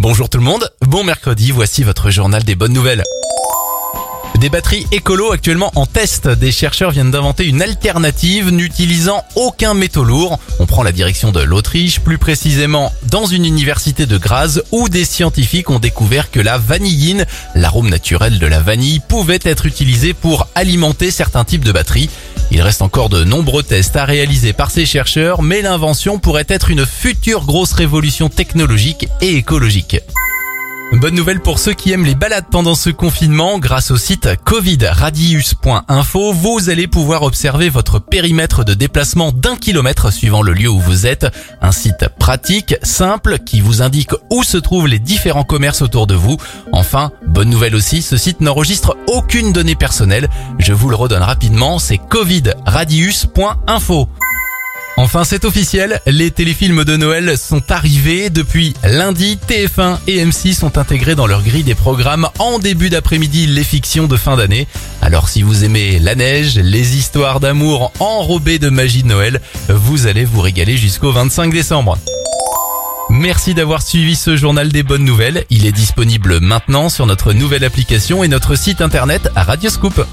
Bonjour tout le monde, bon mercredi, voici votre journal des bonnes nouvelles. Des batteries écolo actuellement en test. Des chercheurs viennent d'inventer une alternative n'utilisant aucun métaux lourd. On prend la direction de l'Autriche, plus précisément dans une université de Graz où des scientifiques ont découvert que la vanilline, l'arôme naturel de la vanille, pouvait être utilisé pour alimenter certains types de batteries. Il reste encore de nombreux tests à réaliser par ces chercheurs, mais l'invention pourrait être une future grosse révolution technologique et écologique. Bonne nouvelle pour ceux qui aiment les balades pendant ce confinement. Grâce au site covidradius.info, vous allez pouvoir observer votre périmètre de déplacement d'un kilomètre suivant le lieu où vous êtes. Un site pratique, simple, qui vous indique où se trouvent les différents commerces autour de vous. Enfin, bonne nouvelle aussi, ce site n'enregistre aucune donnée personnelle. Je vous le redonne rapidement, c'est covidradius.info. Enfin, c'est officiel, les téléfilms de Noël sont arrivés. Depuis lundi, TF1 et M6 sont intégrés dans leur grille des programmes en début d'après-midi les fictions de fin d'année. Alors si vous aimez la neige, les histoires d'amour enrobées de magie de Noël, vous allez vous régaler jusqu'au 25 décembre. Merci d'avoir suivi ce journal des bonnes nouvelles. Il est disponible maintenant sur notre nouvelle application et notre site internet à Radioscoop.